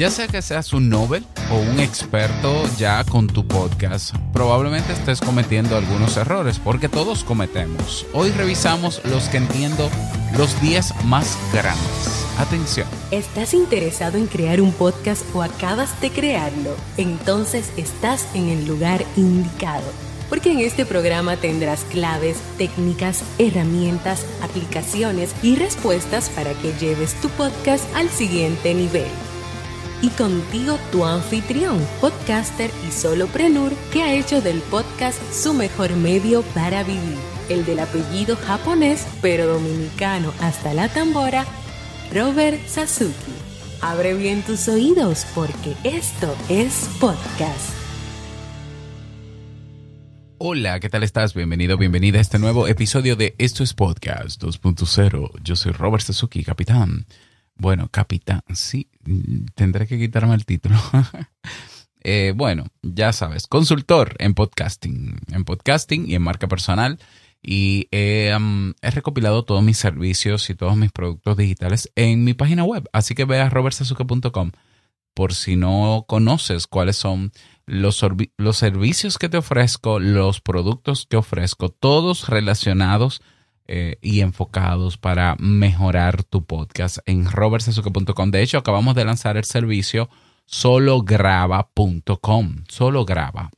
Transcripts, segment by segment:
Ya sea que seas un Nobel o un experto ya con tu podcast, probablemente estés cometiendo algunos errores, porque todos cometemos. Hoy revisamos los que entiendo, los 10 más grandes. Atención. ¿Estás interesado en crear un podcast o acabas de crearlo? Entonces estás en el lugar indicado. Porque en este programa tendrás claves, técnicas, herramientas, aplicaciones y respuestas para que lleves tu podcast al siguiente nivel y contigo tu anfitrión, podcaster y soloprenur que ha hecho del podcast su mejor medio para vivir, el del apellido japonés pero dominicano hasta la tambora, Robert Sasuki. Abre bien tus oídos porque esto es podcast. Hola, ¿qué tal estás? Bienvenido, bienvenida a este nuevo episodio de Esto es Podcast 2.0. Yo soy Robert Sasuki, capitán. Bueno, capitán, sí, tendré que quitarme el título. Eh, bueno, ya sabes, consultor en podcasting, en podcasting y en marca personal. Y he recopilado todos mis servicios y todos mis productos digitales en mi página web. Así que ve a robertsazuke.com por si no conoces cuáles son los, los servicios que te ofrezco, los productos que ofrezco, todos relacionados eh, y enfocados para mejorar tu podcast en robertsazuke.com. De hecho, acabamos de lanzar el servicio solograba.com. Solo graba.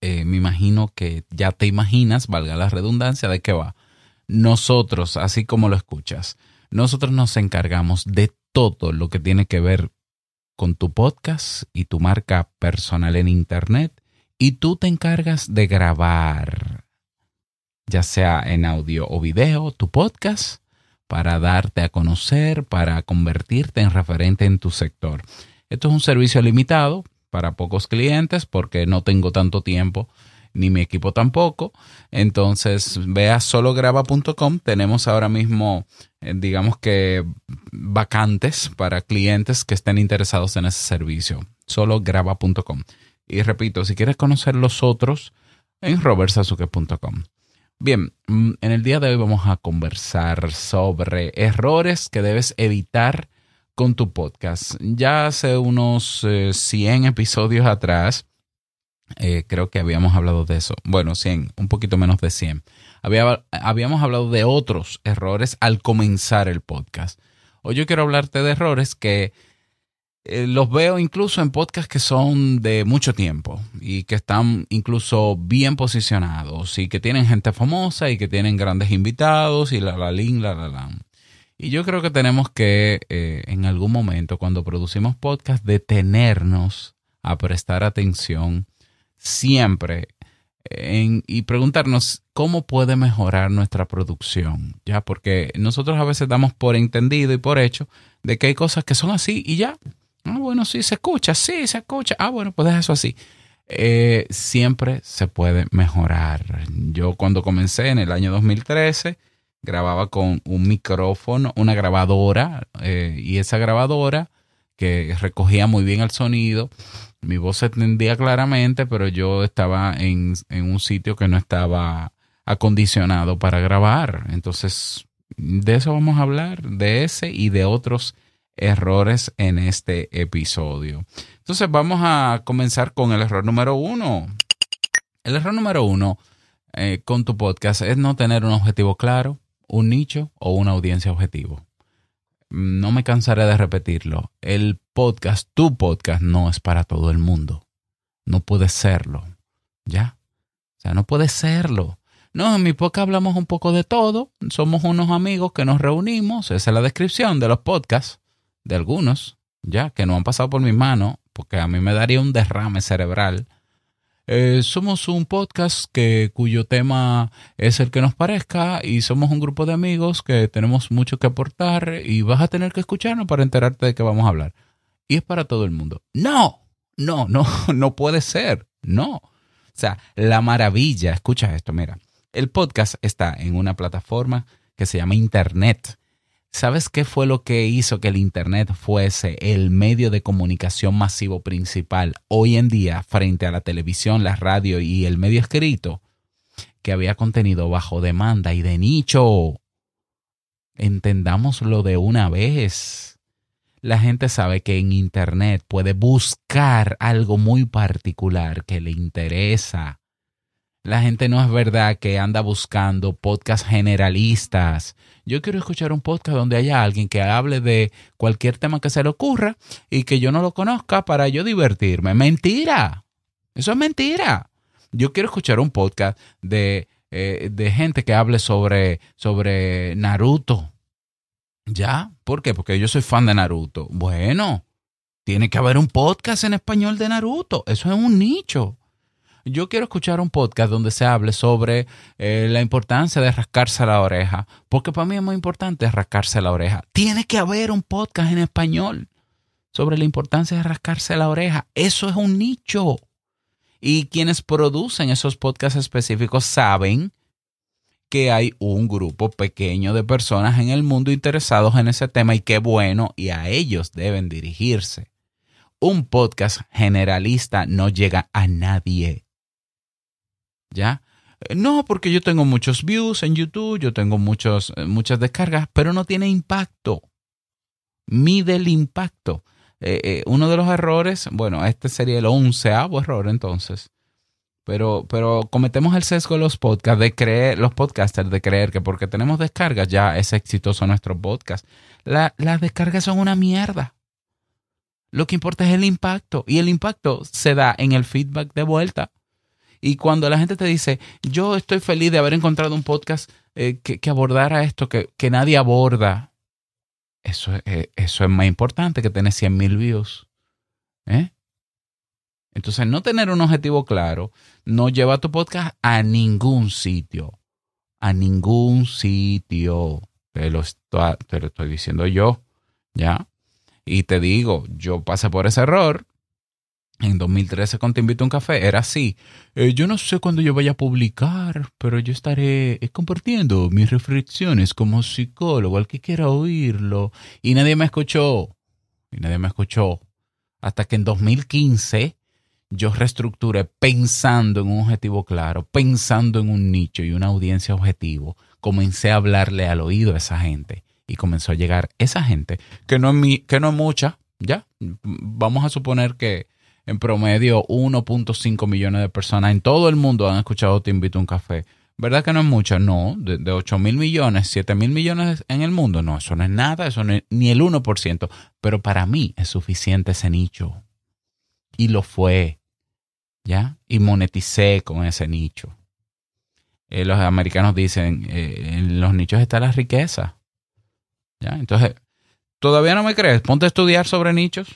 Eh, me imagino que ya te imaginas, valga la redundancia, de qué va. Nosotros, así como lo escuchas, nosotros nos encargamos de todo lo que tiene que ver con tu podcast y tu marca personal en Internet y tú te encargas de grabar ya sea en audio o video, tu podcast, para darte a conocer, para convertirte en referente en tu sector. Esto es un servicio limitado para pocos clientes porque no tengo tanto tiempo ni mi equipo tampoco. Entonces, vea solograba.com. Tenemos ahora mismo, eh, digamos que, vacantes para clientes que estén interesados en ese servicio. Solograba.com. Y repito, si quieres conocer los otros, en robertsazuke.com. Bien, mm, en el día de hoy vamos a conversar sobre errores que debes evitar con tu podcast. Ya hace unos 100 eh, episodios atrás, eh, creo que habíamos hablado de eso. Bueno, 100, un poquito menos de 100. habíamos hablado de otros errores al comenzar el podcast. Hoy yo quiero hablarte de errores que eh, los veo incluso en podcasts que son de mucho tiempo y que están incluso bien posicionados y que tienen gente famosa y que tienen grandes invitados y la la la la la. Y yo creo que tenemos que eh, en algún momento cuando producimos podcasts detenernos a prestar atención siempre en, y preguntarnos cómo puede mejorar nuestra producción, ya porque nosotros a veces damos por entendido y por hecho de que hay cosas que son así y ya, Ah, bueno, sí, se escucha, sí, se escucha. Ah, bueno, pues deja eso así. Eh, siempre se puede mejorar. Yo cuando comencé en el año 2013 grababa con un micrófono, una grabadora eh, y esa grabadora que recogía muy bien el sonido. Mi voz se entendía claramente, pero yo estaba en, en un sitio que no estaba acondicionado para grabar. Entonces, de eso vamos a hablar, de ese y de otros errores en este episodio. Entonces vamos a comenzar con el error número uno. El error número uno eh, con tu podcast es no tener un objetivo claro, un nicho o una audiencia objetivo. No me cansaré de repetirlo. El podcast, tu podcast, no es para todo el mundo. No puede serlo. ¿Ya? O sea, no puede serlo. No, en mi podcast hablamos un poco de todo. Somos unos amigos que nos reunimos. Esa es la descripción de los podcasts de algunos, ya, que no han pasado por mis manos, porque a mí me daría un derrame cerebral. Eh, somos un podcast que, cuyo tema es el que nos parezca y somos un grupo de amigos que tenemos mucho que aportar y vas a tener que escucharnos para enterarte de qué vamos a hablar. Y es para todo el mundo. No, no, no, no puede ser. No. O sea, la maravilla, escucha esto, mira, el podcast está en una plataforma que se llama Internet ¿Sabes qué fue lo que hizo que el Internet fuese el medio de comunicación masivo principal hoy en día frente a la televisión, la radio y el medio escrito? Que había contenido bajo demanda y de nicho. Entendámoslo de una vez. la gente sabe que en Internet puede buscar algo muy particular que le interesa. La gente no es verdad que anda buscando podcasts generalistas. Yo quiero escuchar un podcast donde haya alguien que hable de cualquier tema que se le ocurra y que yo no lo conozca para yo divertirme. Mentira. Eso es mentira. Yo quiero escuchar un podcast de, eh, de gente que hable sobre, sobre Naruto. ¿Ya? ¿Por qué? Porque yo soy fan de Naruto. Bueno, tiene que haber un podcast en español de Naruto. Eso es un nicho yo quiero escuchar un podcast donde se hable sobre eh, la importancia de rascarse la oreja, porque para mí es muy importante rascarse la oreja. Tiene que haber un podcast en español sobre la importancia de rascarse la oreja. Eso es un nicho. Y quienes producen esos podcasts específicos saben que hay un grupo pequeño de personas en el mundo interesados en ese tema y qué bueno, y a ellos deben dirigirse. Un podcast generalista no llega a nadie. ¿Ya? Eh, no, porque yo tengo muchos views en YouTube, yo tengo muchos, eh, muchas descargas, pero no tiene impacto. Mide el impacto. Eh, uno de los errores, bueno, este sería el onceavo error entonces, pero, pero cometemos el sesgo de los podcasts, de creer, los podcasters, de creer que porque tenemos descargas ya es exitoso nuestro podcast. las descargas son una mierda. Lo que importa es el impacto y el impacto se da en el feedback de vuelta. Y cuando la gente te dice, yo estoy feliz de haber encontrado un podcast eh, que, abordara esto que, nadie aborda, eso, eh, eso es más importante que tener 100 mil views. ¿eh? Entonces, no tener un objetivo claro no lleva tu podcast a ningún sitio. A ningún sitio. Te lo, te lo estoy diciendo yo. ¿Ya? Y te digo, yo pasé por ese error en 2013 cuando te invito a un café, era así. Eh, yo no sé cuándo yo vaya a publicar, pero yo estaré eh, compartiendo mis reflexiones como psicólogo, al que quiera oírlo. Y nadie me escuchó. Y nadie me escuchó. Hasta que en 2015 yo reestructuré pensando en un objetivo claro, pensando en un nicho y una audiencia objetivo. Comencé a hablarle al oído a esa gente. Y comenzó a llegar esa gente, que no es, que no es mucha, ¿ya? Vamos a suponer que en promedio 1.5 millones de personas en todo el mundo han escuchado Te invito a un café. ¿Verdad que no es mucho? No, de, 8 mil millones, 7 mil millones en el mundo, no, eso no es nada, eso no es ni el 1%, pero para mí es suficiente ese nicho. Y lo fue, ¿ya? Y moneticé con ese nicho. Eh, los americanos dicen, eh, en los nichos está la riqueza. ¿Ya? Entonces, ¿todavía no me crees? Ponte a estudiar sobre nichos.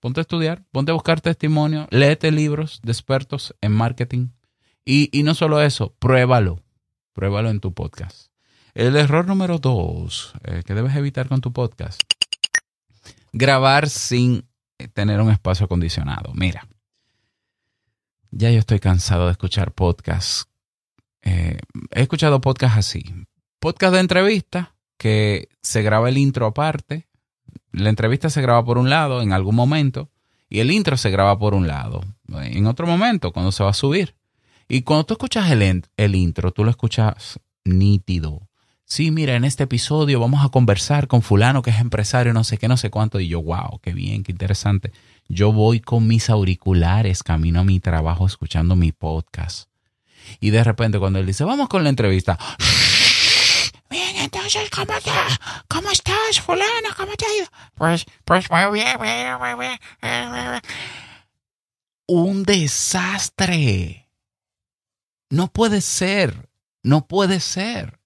Ponte a estudiar, ponte a buscar testimonio, léete libros de expertos en marketing. Y, no solo eso, pruébalo, pruébalo en tu podcast. El error número dos eh, que debes evitar con tu podcast, grabar sin tener un espacio acondicionado. Mira, ya yo estoy cansado de escuchar podcasts. Eh, he escuchado podcasts así. Podcast de entrevista que se graba el intro aparte la entrevista se graba por un lado en algún momento y el intro se graba por un lado en otro momento cuando se va a subir. Y cuando tú escuchas el, el intro, tú lo escuchas nítido. Sí, mira, en este episodio vamos a conversar con fulano que es empresario, no sé qué, no sé cuánto. Y yo, wow, qué bien, qué interesante. Yo voy con mis auriculares camino a mi trabajo escuchando mi podcast. Y de repente cuando él dice, vamos con la entrevista, Bien, entonces, ¿cómo, estás? ¿cómo estás, fulano? ¿Cómo te ha ido? Pues, pues muy bien, muy bien, muy bien. Un desastre. No puede ser, no puede ser.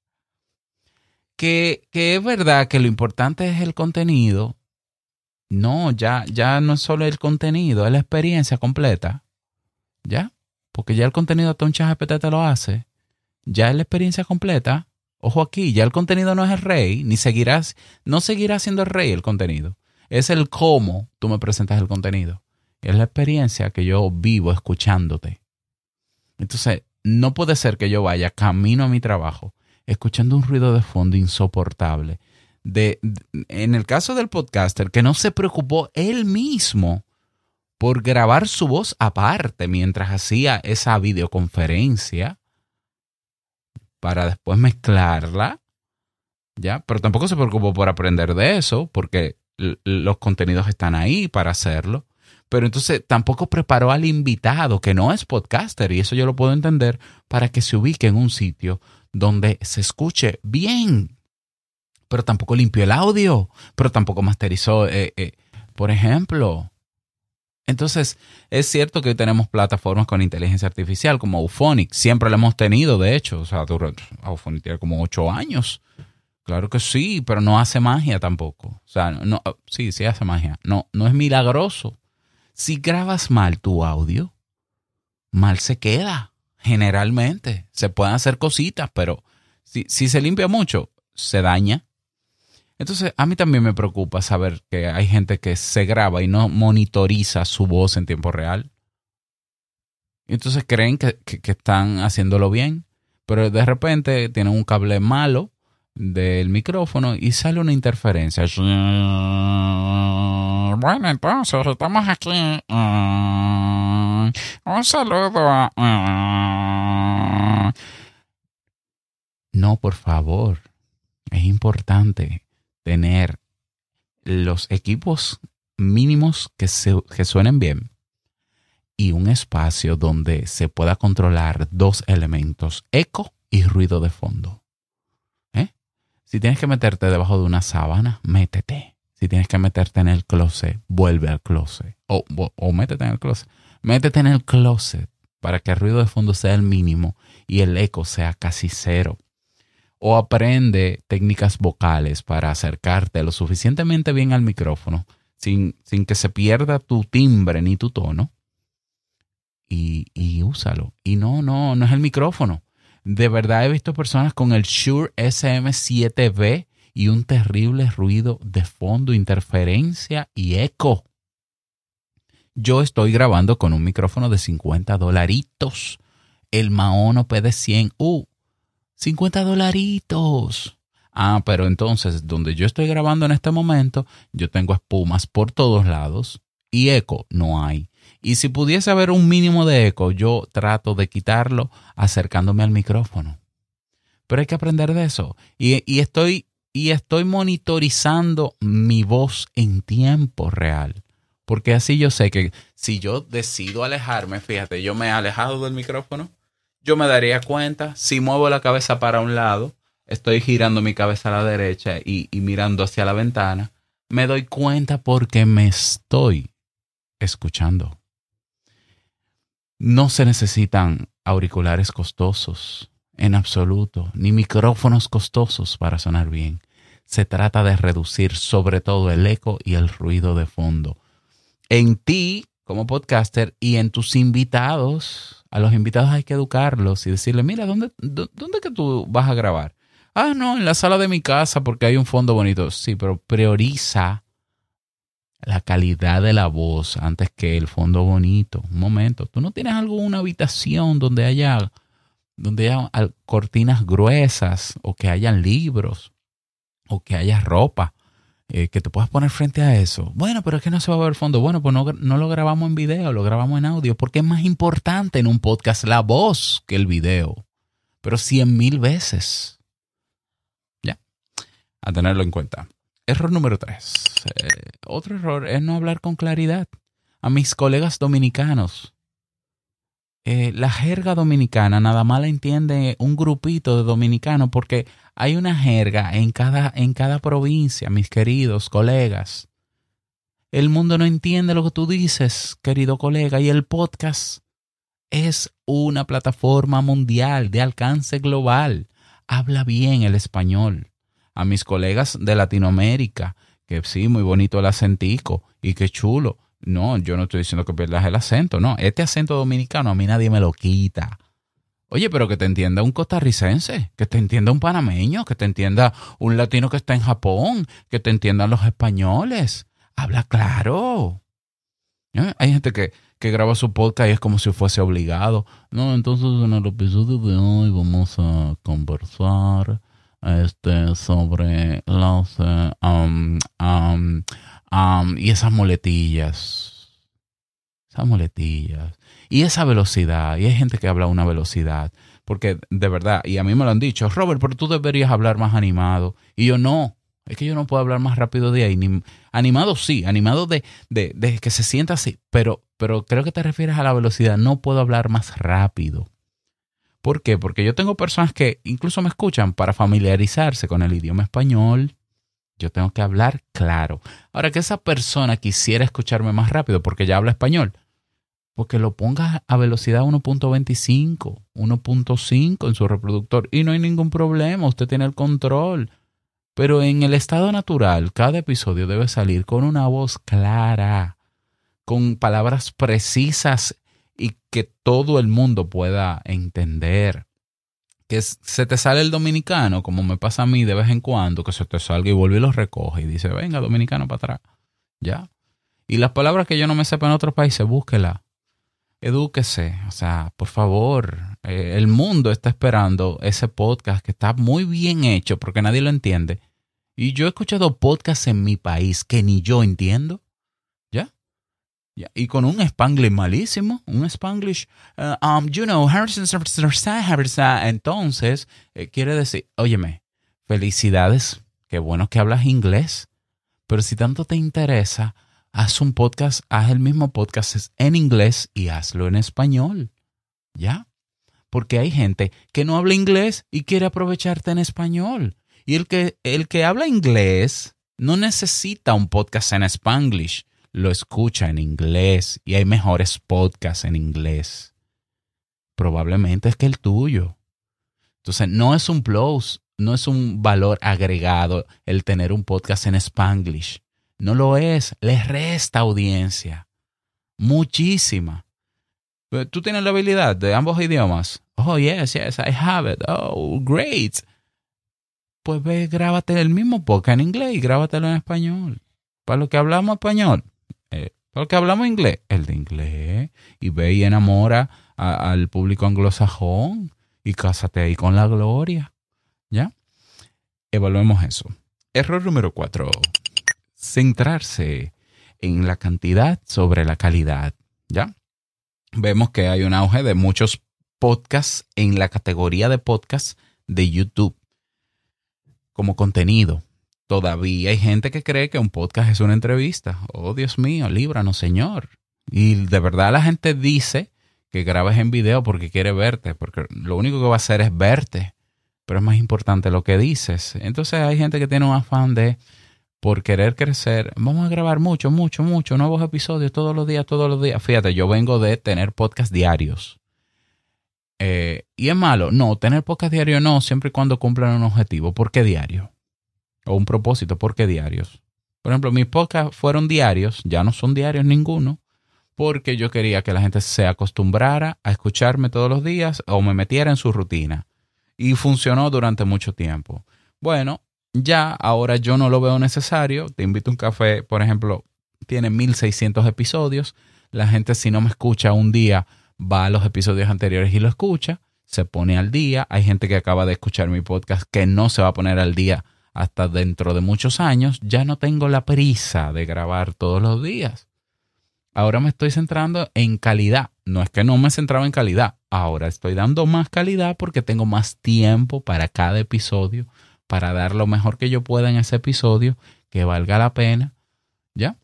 Que, que es verdad que lo importante es el contenido. No, ya, ya no es solo el contenido, es la experiencia completa. ¿Ya? Porque ya el contenido hasta un chat te lo hace. Ya es la experiencia completa. Ojo aquí, ya el contenido no es el rey, ni seguirás, no seguirá siendo el rey el contenido. Es el cómo tú me presentas el contenido. Es la experiencia que yo vivo escuchándote. Entonces, no puede ser que yo vaya camino a mi trabajo escuchando un ruido de fondo insoportable. De, en el caso del podcaster, que no se preocupó él mismo por grabar su voz aparte mientras hacía esa videoconferencia, para después mezclarla, ¿ya? Pero tampoco se preocupó por aprender de eso, porque los contenidos están ahí para hacerlo. Pero entonces tampoco preparó al invitado, que no es podcaster, y eso yo lo puedo entender, para que se ubique en un sitio donde se escuche bien. Pero tampoco limpió el audio, pero tampoco masterizó, eh, eh, por ejemplo. Entonces, es cierto que hoy tenemos plataformas con inteligencia artificial como Auphonic. Siempre la hemos tenido, de hecho. O sea, Auphonic tiene como ocho años. Claro que sí, pero no hace magia tampoco. O sea, no, sí, sí hace magia. No, no es milagroso. Si grabas mal tu audio, mal se queda. Generalmente. Se pueden hacer cositas, pero si, si se limpia mucho, se daña. Entonces, a mí también me preocupa saber que hay gente que se graba y no monitoriza su voz en tiempo real. Entonces creen que, que están haciéndolo bien, pero de repente tienen un cable malo del micrófono y sale una interferencia. Bueno, entonces estamos aquí. Un saludo. No, por favor. Es importante tener los equipos mínimos que, se, que suenen bien y un espacio donde se pueda controlar dos elementos, eco y ruido de fondo. ¿Eh? Si tienes que meterte debajo de una sábana, métete. Si tienes que meterte en el closet, vuelve al closet. O, o, métete en el closet. Métete en el closet para que el ruido de fondo sea el mínimo y el eco sea casi cero. O aprende técnicas vocales para acercarte lo suficientemente bien al micrófono sin, sin que se pierda tu timbre ni tu tono. Y, y úsalo. Y no, no, no es el micrófono. De verdad he visto personas con el Shure SM7B y un terrible ruido de fondo, interferencia y eco. Yo estoy grabando con un micrófono de 50 dolaritos. El Maono PD100. ¡Uh! 50 dolaritos. Ah, pero entonces, donde yo estoy grabando en este momento, yo tengo espumas por todos lados y eco no hay. Y si pudiese haber un mínimo de eco, yo trato de quitarlo acercándome al micrófono. Pero hay que aprender de eso. Y, y estoy y estoy monitorizando mi voz en tiempo real. Porque así yo sé que si yo decido alejarme, fíjate, yo me he alejado del micrófono, yo me daría cuenta, si muevo la cabeza para un lado, estoy girando mi cabeza a la derecha y, y mirando hacia la ventana, me doy cuenta porque me estoy escuchando. No se necesitan auriculares costosos en absoluto, ni micrófonos costosos para sonar bien. Se trata de reducir sobre todo el eco y el ruido de fondo. En ti, como podcaster, y en tus invitados, a los invitados hay que educarlos y decirles, mira, ¿dónde, ¿dónde que tú vas a grabar? Ah, no, en la sala de mi casa porque hay un fondo bonito. Sí, pero prioriza la calidad de la voz antes que el fondo bonito. Un momento, ¿tú no tienes alguna habitación donde haya donde haya cortinas gruesas o que hayan libros o que haya ropa eh, que te puedas poner frente a eso. Bueno, pero es que no se va a ver fondo. Bueno, pues no, no lo grabamos en video, lo grabamos en audio, porque es más importante en un podcast la voz que el video. Pero cien mil veces. Ya, a tenerlo en cuenta. Error número tres. Eh, otro error es no hablar con claridad. A mis colegas dominicanos eh, la jerga dominicana nada más la entiende un grupito de dominicanos porque hay una jerga en cada, en cada provincia, mis queridos colegas. El mundo no entiende lo que tú dices, querido colega, y el podcast es una plataforma mundial de alcance global. Habla bien el español. A mis colegas de Latinoamérica, que sí, muy bonito el acentico y qué chulo, no, yo no estoy diciendo que pierdas el acento, no. Este acento dominicano a mí nadie me lo quita. Oye, pero que te entienda un costarricense, que te entienda un panameño, que te entienda un latino que está en Japón, que te entiendan los españoles. Habla claro. ¿Eh? Hay gente que, que graba su podcast y es como si fuese obligado. No, entonces en el episodio de hoy vamos a conversar este, sobre las um, y esas muletillas. Esas muletillas. Y esa velocidad. Y hay gente que habla a una velocidad. Porque de verdad, y a mí me lo han dicho, Robert, pero tú deberías hablar más animado. Y yo no. Es que yo no puedo hablar más rápido de ahí. Ni, animado sí, animado de, de, de, que se sienta así, pero, pero creo que te refieres a la velocidad. No puedo hablar más rápido. ¿Por qué? Porque yo tengo personas que incluso me escuchan para familiarizarse con el idioma español. Yo tengo que hablar claro. Ahora que esa persona quisiera escucharme más rápido porque ya habla español, porque lo ponga a velocidad 1.25, 1.5 en su reproductor y no hay ningún problema, usted tiene el control. Pero en el estado natural, cada episodio debe salir con una voz clara, con palabras precisas y que todo el mundo pueda entender. Que se te sale el dominicano, como me pasa a mí de vez en cuando, que se te salga y vuelve y lo recoge y dice, venga, dominicano para atrás. ¿Ya? Y las palabras que yo no me sepa en otros países, búsquela edúquese, o sea, por favor, eh, el mundo está esperando ese podcast que está muy bien hecho porque nadie lo entiende. Y yo he escuchado podcasts en mi país que ni yo entiendo. Y con un spanglish malísimo, un spanglish, uh, um, you know, entonces, eh, quiere decir, óyeme, felicidades, qué bueno que hablas inglés, pero si tanto te interesa, haz un podcast, haz el mismo podcast en inglés y hazlo en español. ¿Ya? Porque hay gente que no habla inglés y quiere aprovecharte en español. Y el que, el que habla inglés no necesita un podcast en spanglish, lo escucha en inglés y hay mejores podcasts en inglés. Probablemente es que el tuyo. Entonces, no es un plus, no es un valor agregado el tener un podcast en spanglish. No lo es, le resta audiencia. Muchísima. ¿Tú tienes la habilidad de ambos idiomas? Oh, yes, yes, I have it. Oh, great. Pues ve, grábate el mismo podcast en inglés y grábatelo en español. Para lo que hablamos español, eh, para lo que hablamos inglés, el de inglés. Y ve y enamora al público anglosajón y cásate ahí con la gloria. ¿Ya? Evaluemos eso. Error número cuatro centrarse en la cantidad sobre la calidad. ¿Ya? Vemos que hay un auge de muchos podcasts en la categoría de podcasts de YouTube como contenido. Todavía hay gente que cree que un podcast es una entrevista. Oh, Dios mío, líbranos, Señor. Y de verdad la gente dice que grabes en video porque quiere verte, porque lo único que va a hacer es verte. Pero es más importante lo que dices. Entonces hay gente que tiene un afán de por querer crecer, vamos a grabar mucho, mucho, mucho, nuevos episodios todos los días, todos los días. Fíjate, yo vengo de tener podcast diarios. Eh, ¿Y es malo? No, tener podcast diario no, siempre y cuando cumplan un objetivo. ¿Por qué diario? O un propósito, ¿por qué diarios? Por ejemplo, mis podcasts fueron diarios, ya no son diarios ninguno, porque yo quería que la gente se acostumbrara a escucharme todos los días o me metiera en su rutina. Y funcionó durante mucho tiempo. Bueno, ya ahora yo no lo veo necesario. Te invito a un café, por ejemplo, tiene 1600 episodios. La gente si no me escucha un día va a los episodios anteriores y lo escucha, se pone al día. Hay gente que acaba de escuchar mi podcast que no se va a poner al día hasta dentro de muchos años. Ya no tengo la prisa de grabar todos los días. Ahora me estoy centrando en calidad. No es que no me centraba en calidad. Ahora estoy dando más calidad porque tengo más tiempo para cada episodio para dar lo mejor que yo pueda en ese episodio, que valga la pena, ¿ya?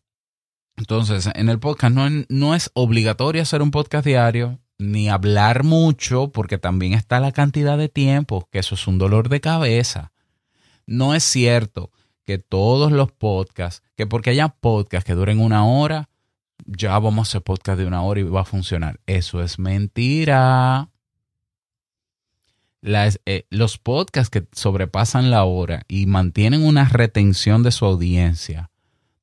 Entonces, en el podcast no, no es obligatorio hacer un podcast diario, ni hablar mucho, porque también está la cantidad de tiempo, que eso es un dolor de cabeza. No es cierto que todos los podcasts, que porque haya podcasts que duren una hora, ya vamos a hacer podcast de una hora y va a funcionar. Eso es mentira. Eh, los podcasts que sobrepasan la hora y mantienen una retención de su audiencia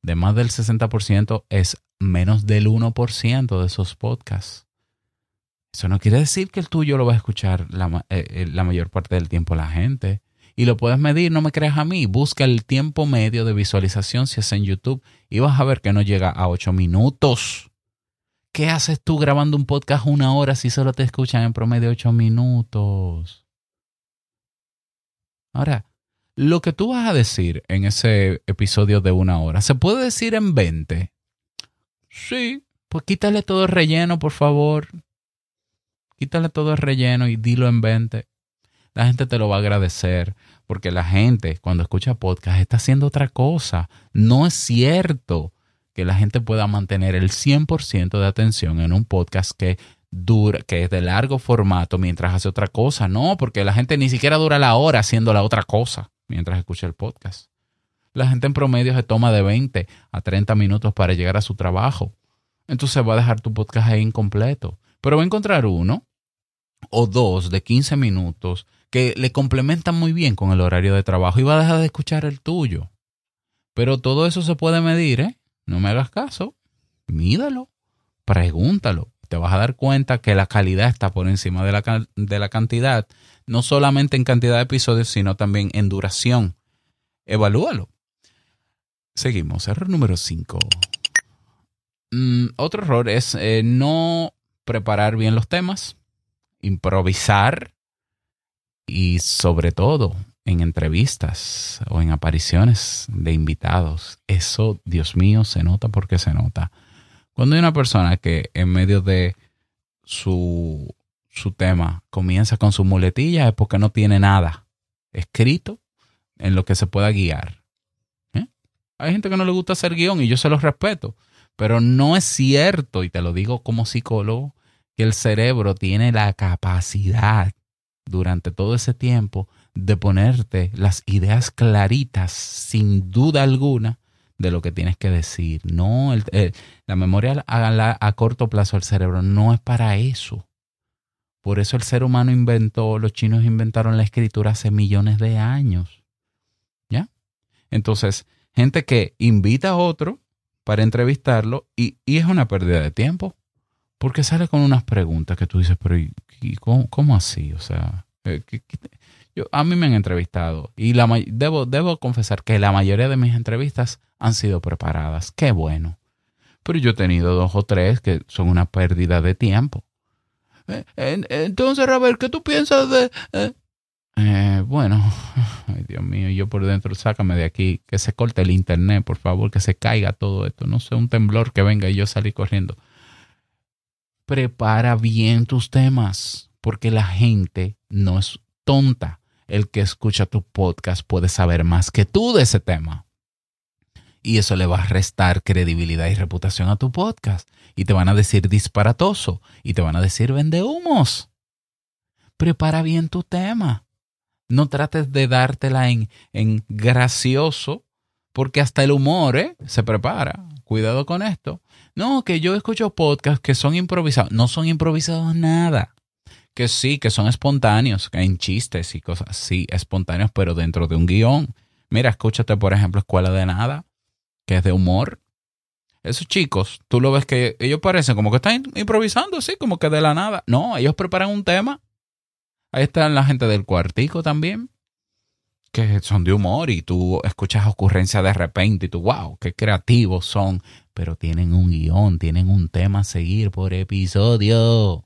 de más del 60% es menos del 1% de esos podcasts. Eso no quiere decir que el tuyo lo va a escuchar la, eh, eh, la mayor parte del tiempo la gente. Y lo puedes medir, no me creas a mí. Busca el tiempo medio de visualización si es en YouTube y vas a ver que no llega a 8 minutos. ¿Qué haces tú grabando un podcast una hora si solo te escuchan en promedio 8 minutos? Ahora, lo que tú vas a decir en ese episodio de una hora, ¿se puede decir en 20? Sí, pues quítale todo el relleno, por favor. Quítale todo el relleno y dilo en 20. La gente te lo va a agradecer, porque la gente cuando escucha podcast está haciendo otra cosa. No es cierto que la gente pueda mantener el 100% de atención en un podcast que dura, que es de largo formato mientras hace otra cosa. No, porque la gente ni siquiera dura la hora haciendo la otra cosa mientras escucha el podcast. La gente en promedio se toma de 20 a 30 minutos para llegar a su trabajo. Entonces va a dejar tu podcast ahí incompleto. Pero va a encontrar uno o dos de 15 minutos que le complementan muy bien con el horario de trabajo y va a dejar de escuchar el tuyo. Pero todo eso se puede medir, ¿eh? No me hagas caso. Mídalo. Pregúntalo. Te vas a dar cuenta que la calidad está por encima de la, de la cantidad. No solamente en cantidad de episodios, sino también en duración. Evalúalo. Seguimos. Error número 5. Mm, otro error es eh, no preparar bien los temas, improvisar y sobre todo en entrevistas o en apariciones de invitados. Eso, Dios mío, se nota porque se nota. Cuando hay una persona que en medio de su, su tema comienza con su muletilla es porque no tiene nada escrito en lo que se pueda guiar. ¿Eh? Hay gente que no le gusta hacer guion y yo se los respeto, pero no es cierto, y te lo digo como psicólogo, que el cerebro tiene la capacidad durante todo ese tiempo de ponerte las ideas claritas, sin duda alguna, de lo que tienes que decir. No, la memoria a, a corto plazo del cerebro no es para eso. Por eso el ser humano inventó, los chinos inventaron la escritura hace millones de años. ¿Ya? Entonces, gente que invita a otro para entrevistarlo y, es una pérdida de tiempo. Porque sale con unas preguntas que tú dices, pero ¿y, cómo, así? O sea, eh, yo, a mí me han entrevistado y la, debo, debo confesar que la mayoría de mis entrevistas han sido preparadas. Qué bueno. Pero yo he tenido dos o tres que son una pérdida de tiempo. Eh, entonces, Robert, ¿qué tú piensas de...? Eh? Eh, bueno, ay Dios mío, yo por dentro, sácame de aquí, que se corte el internet, por favor, que se caiga todo esto, no sé, un temblor que venga y yo salí corriendo. Prepara bien tus temas, porque la gente no es tonta. El que escucha tu podcast puede saber más que tú de ese tema. Y eso le va a restar credibilidad y reputación a tu podcast. Y te van a decir disparatoso. Y te van a decir vende humos. Prepara bien tu tema no trates de dártela en, en gracioso, porque hasta el humor ¿eh? se prepara. Cuidado con esto. No, que yo escucho podcasts que son improvisados. No son improvisados nada. Que sí, que son espontáneos, hay chistes y cosas así, espontáneos, pero dentro de un guion. Mira, escúchate, por ejemplo, Escuela de Nada, que es de humor. Esos chicos, tú lo ves que ellos parecen como que están improvisando, así, como que de la nada. No, ellos preparan un tema Ahí están la gente del cuartico también, que son de humor y tú escuchas ocurrencias de repente y tú, wow, qué creativos son, pero tienen un guion, tienen un tema a seguir por episodio.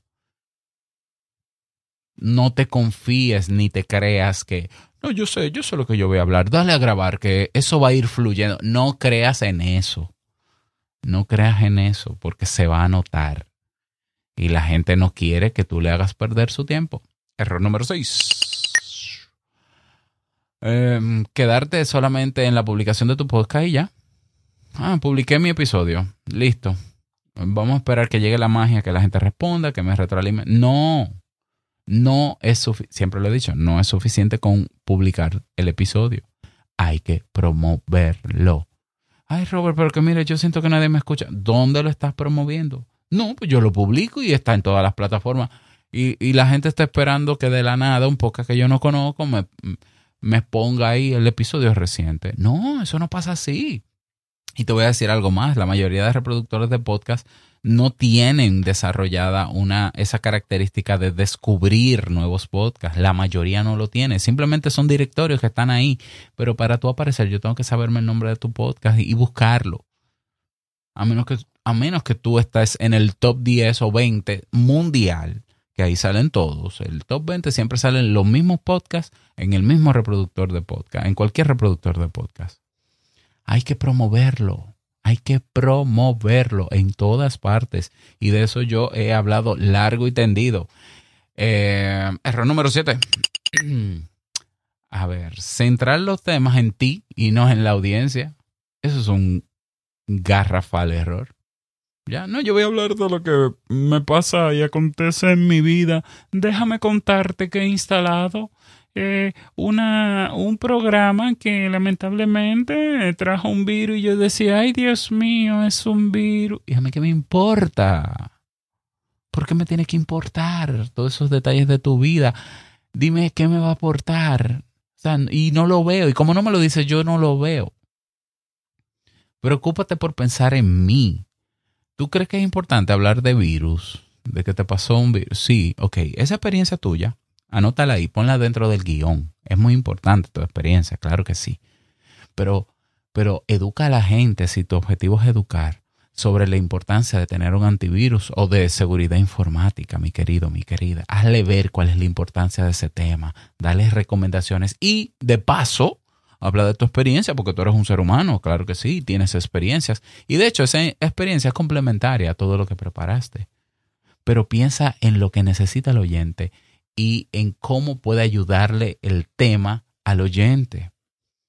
No te confíes ni te creas que, no, yo sé, yo sé lo que yo voy a hablar, dale a grabar, que eso va a ir fluyendo. No creas en eso. No creas en eso, porque se va a notar. Y la gente no quiere que tú le hagas perder su tiempo. Error número 6. Em, quedarte solamente en la publicación de tu podcast y ya. Ah, publiqué mi episodio. Listo. Vamos a esperar que llegue la magia, que la gente responda, que me retroalimente. No. No es suficiente. Siempre lo he dicho, no es suficiente con publicar el episodio. Hay que promoverlo. Ay, Robert, pero que mire, yo siento que nadie me escucha. ¿Dónde lo estás promoviendo? No, pues yo lo publico y está en todas las plataformas. Y, la gente está esperando que de la nada, un poco que yo no conozco, me, me ponga ahí el episodio reciente. No, eso no pasa así. Y te voy a decir algo más, la mayoría de reproductores de podcast no tienen desarrollada una, esa característica de descubrir nuevos podcasts. La mayoría no lo tiene. Simplemente son directorios que están ahí. Pero para tú aparecer, yo tengo que saberme el nombre de tu podcast y, buscarlo. A menos que, a menos que tú estés en el top 10 o 20 mundial ahí salen todos. El top 20 siempre salen los mismos podcasts en el mismo reproductor de podcast, en cualquier reproductor de podcast. Hay que promoverlo, hay que promoverlo en todas partes. Y de eso yo he hablado largo y tendido. Eh, error número 7. A ver, centrar los temas en ti y no en la audiencia. Eso es un garrafal error. Ya, no, yo voy a hablar de lo que me pasa y acontece en mi vida. Déjame contarte que he instalado eh, una, un programa que lamentablemente trajo un virus y yo decía, ay Dios mío, es un virus. Y qué me importa. ¿Por qué me tiene que importar todos esos detalles de tu vida? Dime qué me va a aportar. y no lo veo. Y como no me lo dices, yo no lo veo. Preocúpate por pensar en mí. ¿Tú crees que es importante hablar de virus? ¿De que te pasó un virus? Sí, ok. Esa experiencia tuya, anótala ahí, ponla dentro del guion. Es muy importante tu experiencia, claro que sí. Pero, pero educa a la gente si tu objetivo es educar sobre la importancia de tener un antivirus o de seguridad informática, mi querido, mi querida. Hazle ver cuál es la importancia de ese tema, dale recomendaciones y de paso, habla de tu experiencia porque tú eres un ser humano, claro que sí, tienes experiencias. Y de hecho, esa experiencia es complementaria a todo lo que preparaste. Pero piensa en lo que necesita el oyente y en cómo puede ayudarle el tema al oyente.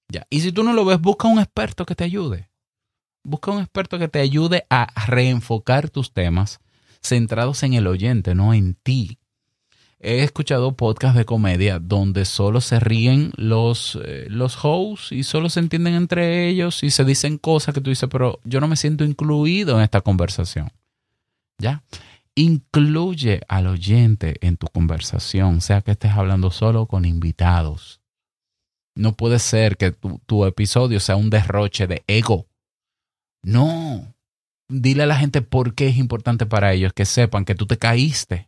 Ya. Y si tú no lo ves, busca un experto que te ayude. Busca un experto que te ayude a reenfocar tus temas centrados en el oyente, no en ti. He escuchado podcasts de comedia donde solo se ríen los, eh, los hosts y solo se entienden entre ellos y se dicen cosas que tú dices, pero yo no me siento incluido en esta conversación. ¿Ya? Incluye al oyente en tu conversación, sea que estés hablando solo con invitados. No puede ser que tu episodio sea un derroche de ego no. Dile a la gente por qué es importante para ellos que sepan que tú te caíste.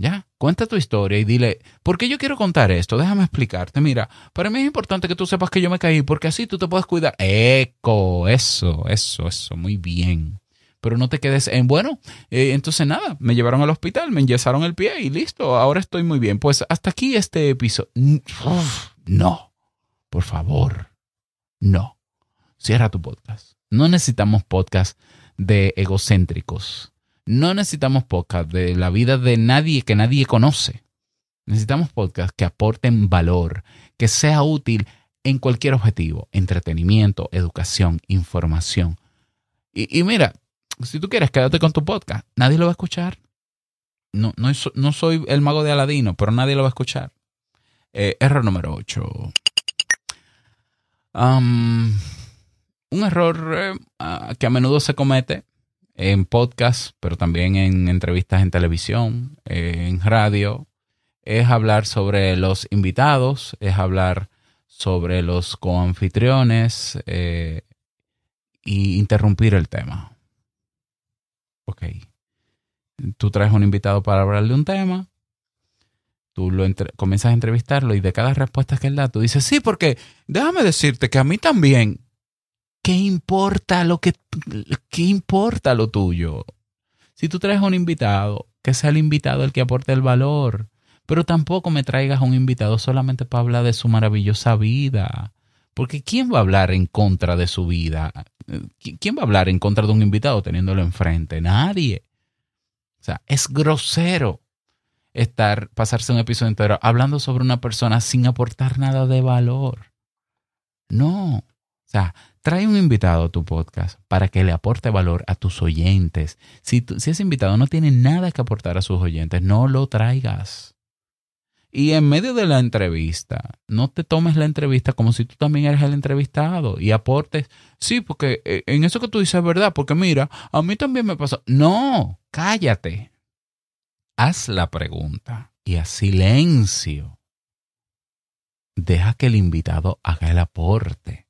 Ya, cuenta tu historia y dile, ¿por qué yo quiero contar esto? Déjame explicarte. Mira, para mí es importante que tú sepas que yo me caí porque así tú te puedes cuidar. Eco, eso, eso, eso, muy bien. Pero no te quedes en, bueno, eh, entonces nada, me llevaron al hospital, me enyesaron el pie y listo, ahora estoy muy bien. Pues hasta aquí este episodio. No, por favor, no. Cierra tu podcast. No necesitamos podcast de egocéntricos. No necesitamos podcast de la vida de nadie que nadie conoce. Necesitamos podcast que aporten valor, que sea útil en cualquier objetivo, entretenimiento, educación, información. Y, mira, si tú quieres, quédate con tu podcast. Nadie lo va a escuchar. No, no, soy el mago de Aladino, pero nadie lo va a escuchar. Eh, error número 8 un error eh, que a menudo se comete en podcast, pero también en entrevistas en televisión, en radio, es hablar sobre los invitados, es hablar sobre los coanfitriones e interrumpir el tema. Ok. Tú traes un invitado para hablar de un tema, tú lo comienzas a entrevistarlo y de cada respuesta que él da, tú dices, sí, porque déjame decirte que a mí también ¿qué importa lo que qué importa lo tuyo? Si tú traes a un invitado, que sea el invitado el que aporte el valor, pero tampoco me traigas a un invitado solamente para hablar de su maravillosa vida. Porque ¿quién va a hablar en contra de su vida? ¿Quién va a hablar en contra de un invitado teniéndolo enfrente? Nadie. O sea, es grosero estar, pasarse un episodio entero hablando sobre una persona sin aportar nada de valor. No. O sea, trae un invitado a tu podcast para que le aporte valor a tus oyentes. Si, si ese invitado no tiene nada que aportar a sus oyentes, no lo traigas. Y en medio de la entrevista, no te tomes la entrevista como si tú también eres el entrevistado y aportes. Sí, porque eh, en eso que tú dices es verdad, porque mira, a mí también me pasó. No, cállate. Haz la pregunta y a silencio. Deja que el invitado haga el aporte.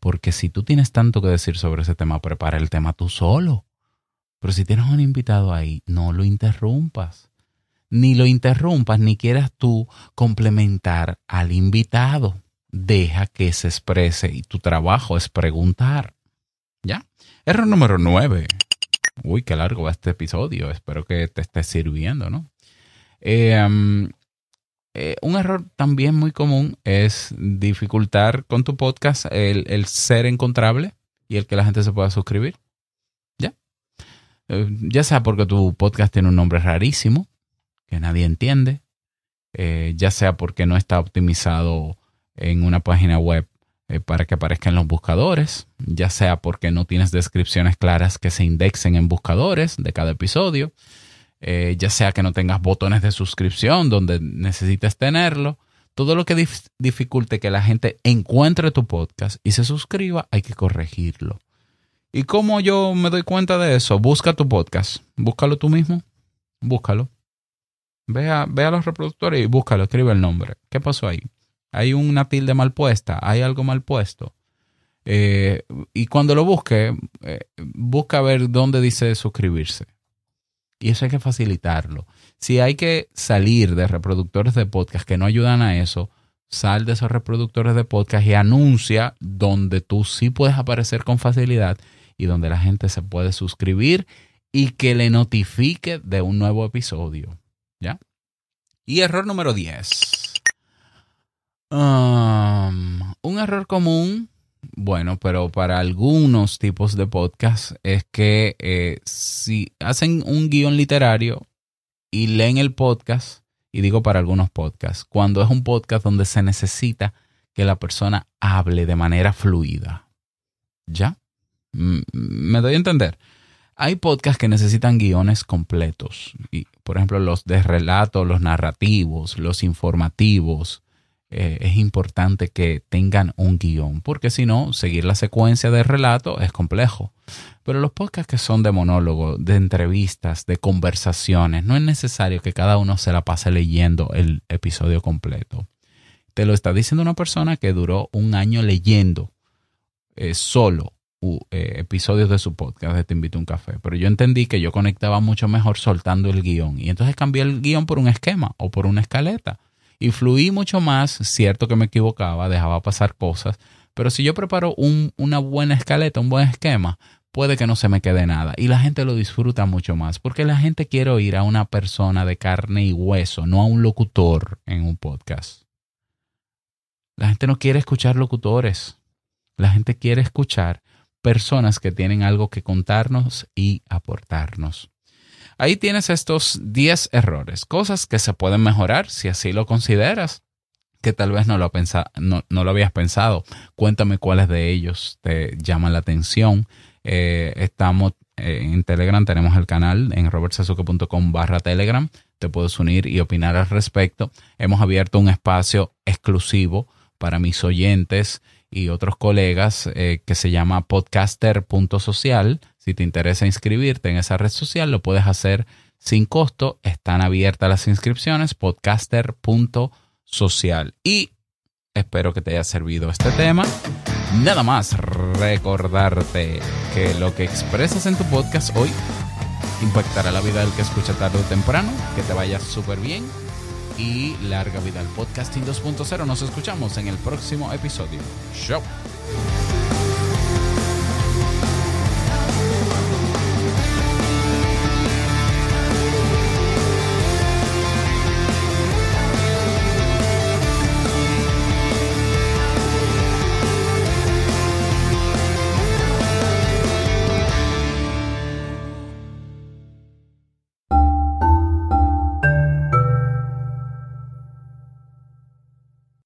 Porque si tú tienes tanto que decir sobre ese tema, prepara el tema tú solo. Pero si tienes un invitado ahí, no lo interrumpas. Ni lo interrumpas, ni quieras tú complementar al invitado. Deja que se exprese y tu trabajo es preguntar. ¿Ya? Error número nueve. Uy, qué largo va este episodio. Espero que te esté sirviendo, ¿no? Eh, eh, un error también muy común es dificultar con tu podcast el, ser encontrable y el que la gente se pueda suscribir. ¿Ya? Eh, ya sea porque tu podcast tiene un nombre rarísimo, que nadie entiende, eh, ya sea porque no está optimizado en una página web para que aparezca en los buscadores, ya sea porque no tienes descripciones claras que se indexen en buscadores de cada episodio, eh, ya sea que no tengas botones de suscripción donde necesites tenerlo. Todo lo que dificulte que la gente encuentre tu podcast y se suscriba, hay que corregirlo. ¿Y cómo yo me doy cuenta de eso? Busca tu podcast. Búscalo tú mismo. Búscalo. Ve a, los reproductores y búscalo. Escribe el nombre. ¿Qué pasó ahí? Hay una tilde mal puesta. Hay algo mal puesto. Eh, y cuando lo busque, eh, busca ver dónde dice suscribirse. Y eso hay que facilitarlo. Si hay que salir de reproductores de podcast que no ayudan a eso, sal de esos reproductores de podcast y anuncia donde tú sí puedes aparecer con facilidad y donde la gente se puede suscribir y que le notifique de un nuevo episodio. ¿Ya? Y error número 10. Um, un error común, bueno, pero para algunos tipos de podcast es que eh, si hacen un guion literario y leen el podcast, y digo para algunos podcasts, cuando es un podcast donde se necesita que la persona hable de manera fluida. ¿Ya? ¿Me doy a entender? Hay podcasts que necesitan guiones completos. Y, por ejemplo, los de relato, los narrativos, los informativos. Eh, es importante que tengan un guion, porque si no, seguir la secuencia de relato es complejo. Pero los podcasts que son de monólogo, de entrevistas, de conversaciones, no es necesario que cada uno se la pase leyendo el episodio completo. Te lo está diciendo una persona que duró un año leyendo eh, solo eh, episodios de su podcast de Te invito a un café. Pero yo entendí que yo conectaba mucho mejor soltando el guion. Y entonces cambié el guion por un esquema o por una escaleta. Y fluí mucho más, cierto que me equivocaba, dejaba pasar cosas. Pero si yo preparo una buena escaleta, un buen esquema, puede que no se me quede nada. Y la gente lo disfruta mucho más, porque la gente quiere oír a una persona de carne y hueso, no a un locutor en un podcast. La gente no quiere escuchar locutores. La gente quiere escuchar personas que tienen algo que contarnos y aportarnos. Ahí tienes estos 10 errores, cosas que se pueden mejorar si así lo consideras, que tal vez no lo, no, no lo habías pensado. Cuéntame cuáles de ellos te llaman la atención eh, estamos eh, en Telegram, tenemos el canal en robertsazuke.com barra Telegram. Te puedes unir y opinar al respecto. Hemos abierto un espacio exclusivo para mis oyentes y otros colegas eh, que se llama podcaster.social. Si te interesa inscribirte en esa red social, lo puedes hacer sin costo. Están abiertas las inscripciones, podcaster.social. Y espero que te haya servido este tema. Nada más recordarte que lo que expresas en tu podcast hoy impactará la vida del que escucha tarde o temprano. Que te vaya súper bien y larga vida al podcasting 2.0. Nos escuchamos en el próximo episodio. Chao.